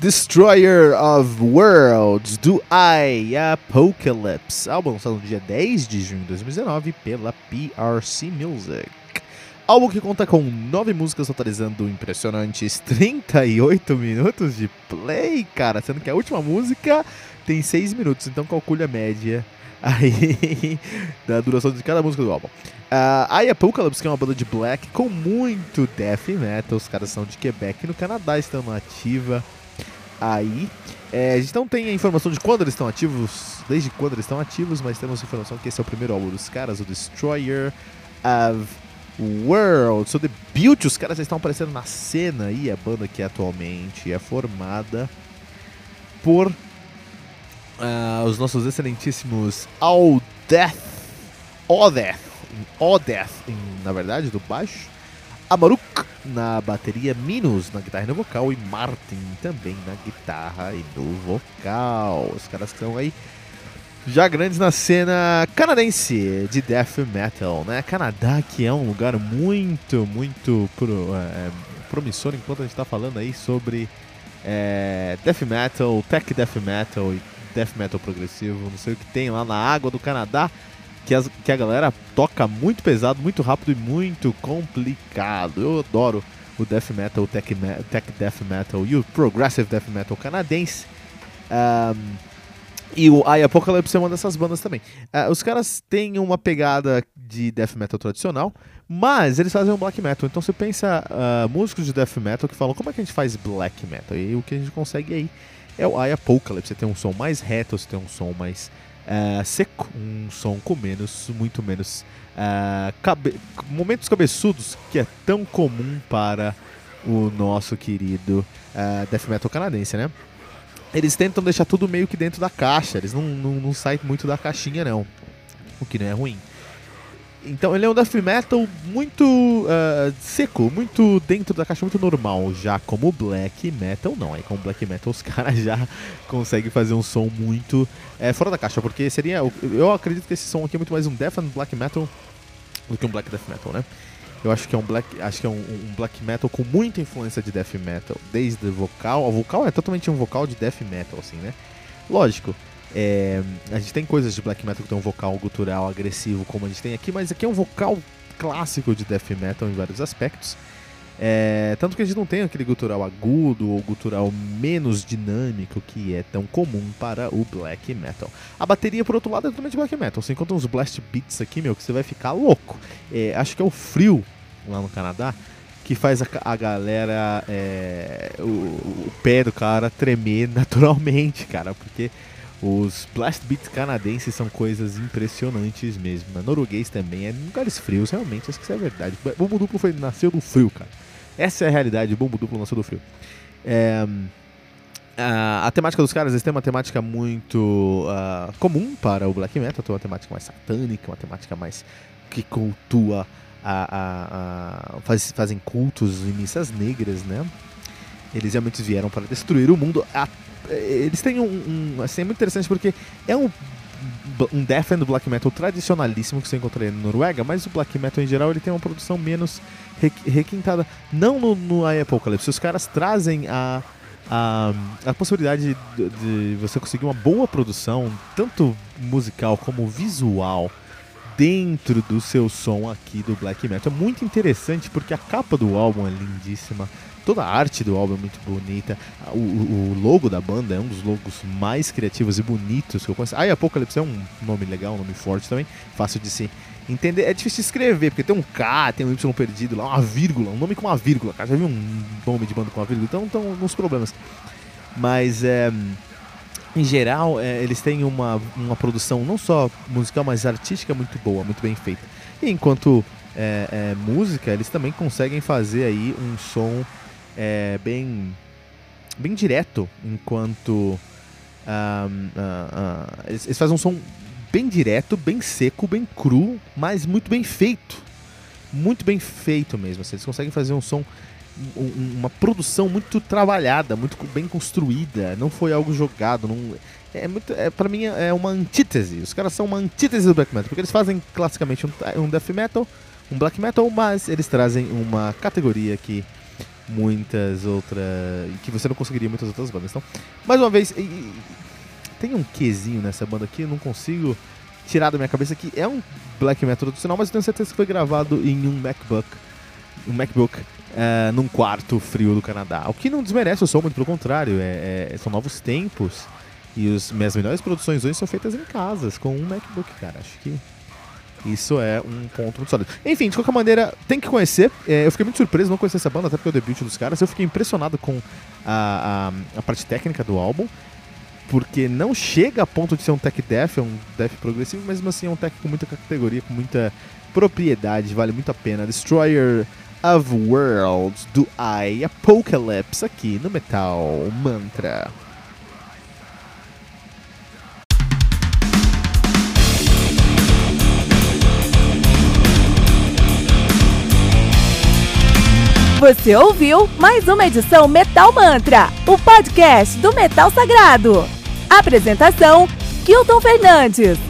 Destroyer of Worlds, do I Apocalypse, álbum lançado no dia 10 de junho de 2019 pela PRC Music. Álbum que conta com nove músicas totalizando impressionantes 38 minutos de play, cara, sendo que a última música tem 6 minutos, então calcule a média aí da duração de cada música do álbum. Uh, I Apocalypse, que é uma banda de black com muito death metal, os caras são de Quebec, no Canadá estão na ativa aí. É, a gente não tem a informação de quando eles estão ativos, desde quando eles estão ativos, mas temos informação que esse é o primeiro álbum dos caras, o Destroyer of Worlds, o debut, os caras já estão aparecendo na cena aí, a banda que atualmente é formada por uh, os nossos excelentíssimos All Death, Odeth, Odeth, na verdade, do baixo, Amaruk na bateria, Minus na guitarra e no vocal e Martin também na guitarra e no vocal. Os caras estão aí já grandes na cena canadense de death metal, né? Canadá que é um lugar muito, muito pro, é, promissor enquanto a gente está falando aí sobre é, death metal, tech death metal e death metal progressivo, não sei o que tem lá na água do Canadá que, as, que a galera toca muito pesado, muito rápido e muito complicado. Eu adoro o death metal, o tech, tech death metal e o progressive death metal canadense. Um, e o I Apocalypse é uma dessas bandas também. Uh, os caras têm uma pegada de death metal tradicional, mas eles fazem um black metal. Então você pensa uh, músicos de death metal que falam como é que a gente faz black metal? E o que a gente consegue aí é o I Apocalypse. Você tem um som mais reto, você tem um som mais uh, seco, um som com menos, muito menos uh, cabe momentos cabeçudos que é tão comum para o nosso querido uh, death metal canadense, né? Eles tentam deixar tudo meio que dentro da caixa, eles não, não, não saem muito da caixinha não, o que não é ruim. Então ele é um death metal muito uh, seco, muito dentro da caixa, muito normal. Já como black metal, não. Aí com black metal os caras já conseguem fazer um som muito é, fora da caixa, porque seria. Eu acredito que esse som aqui é muito mais um death and black metal do que um black death metal, né? Eu acho que é um black, acho que é um, um black metal com muita influência de death metal, desde o vocal. O vocal é totalmente um vocal de death metal, assim, né? Lógico, é, a gente tem coisas de black metal que tem um vocal gutural agressivo, como a gente tem aqui, mas aqui é um vocal clássico de death metal em vários aspectos. É, tanto que a gente não tem aquele gutural agudo ou gutural menos dinâmico que é tão comum para o black metal. A bateria, por outro lado, é totalmente black metal. Você encontra uns blast beats aqui, meu, que você vai ficar louco. É, acho que é o frio lá no Canadá que faz a, a galera, é, o, o pé do cara tremer naturalmente, cara, porque os blast beats canadenses são coisas impressionantes mesmo. Na norueguês também, é lugares frios, realmente, acho que isso é verdade. Bombo duplo foi, nasceu do frio, cara. Essa é a realidade, bombo duplo nasceu do frio. É, a, a, temática dos caras, eles têm uma temática muito uh, comum para o black metal, tem uma temática mais satânica, uma temática mais que cultua, a, a, a faz, fazem cultos e missas negras, né? Eles realmente vieram para destruir o mundo. A, eles têm um, um, Assim, é muito interessante porque é um um death and black metal tradicionalíssimo que você encontraria na Noruega, mas o black metal em geral ele tem uma produção menos requintada. Não no, no Apocalypse, os caras trazem a, a, a possibilidade de, de, você conseguir uma boa produção, tanto musical como visual, dentro do seu som aqui do black metal. É muito interessante porque a capa do álbum é lindíssima toda a arte do álbum é muito bonita. O, o, logo da banda é um dos logos mais criativos e bonitos que eu conheço. Ah, e Apocalypse é um nome legal, um nome forte também, fácil de se entender. É difícil de escrever, porque tem um K, tem um Y perdido lá, uma vírgula, um nome com uma vírgula. Cara, já viu um nome de banda com uma vírgula? Então estão uns problemas. Mas é, em geral, é, eles têm uma, uma produção não só musical, mas artística muito boa, muito bem feita. E enquanto é, é, música, eles também conseguem fazer aí um som é, bem, bem direto, enquanto um, uh, uh, eles, eles fazem um som bem direto, bem seco, bem cru, mas muito bem feito. Muito bem feito mesmo. Assim, eles conseguem fazer um som, uma produção muito trabalhada, muito bem construída. Não foi algo jogado. Não, é muito, é, pra mim é uma antítese. Os caras são uma antítese do black metal, porque eles fazem classicamente um, um death metal, um black metal, mas eles trazem uma categoria que muitas outras. que você não conseguiria muitas outras bandas. Então, mais uma vez, tem um quesinho nessa banda aqui, eu não consigo tirar da minha cabeça que é um black metal tradicional, mas eu tenho certeza que foi gravado em um MacBook. Um MacBook uh, num quarto frio do Canadá. O que não desmerece o som, muito pelo contrário, é, é, são novos tempos. E as minhas melhores produções hoje são feitas em casas, com um MacBook, cara. Acho que isso é um ponto muito sólido. Enfim, de qualquer maneira, tem que conhecer. É, eu fiquei muito surpreso não conhecer essa banda, até porque é o debut dos caras. Eu fiquei impressionado com a, a, a, parte técnica do álbum, porque não chega a ponto de ser um tech death, é um death progressivo, mas mesmo assim é um tech com muita categoria, com muita propriedade, vale muito a pena. Destroyer of Worlds do I Apocalypse aqui no Metal Mantra. Você ouviu mais uma edição Metal Mantra, o podcast do Metal Sagrado. Apresentação: Kilton Fernandes.